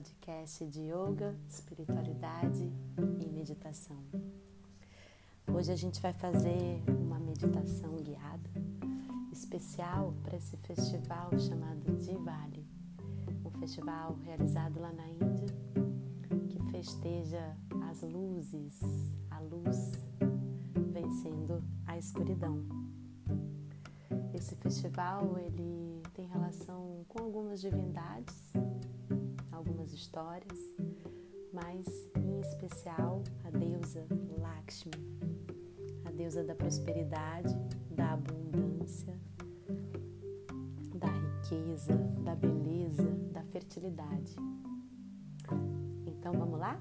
podcast de yoga, espiritualidade e meditação. Hoje a gente vai fazer uma meditação guiada especial para esse festival chamado Diwali, um festival realizado lá na Índia que festeja as luzes, a luz vencendo a escuridão. Esse festival ele tem relação algumas divindades, algumas histórias, mas em especial a deusa Lakshmi, a deusa da prosperidade, da abundância, da riqueza, da beleza, da fertilidade. Então vamos lá?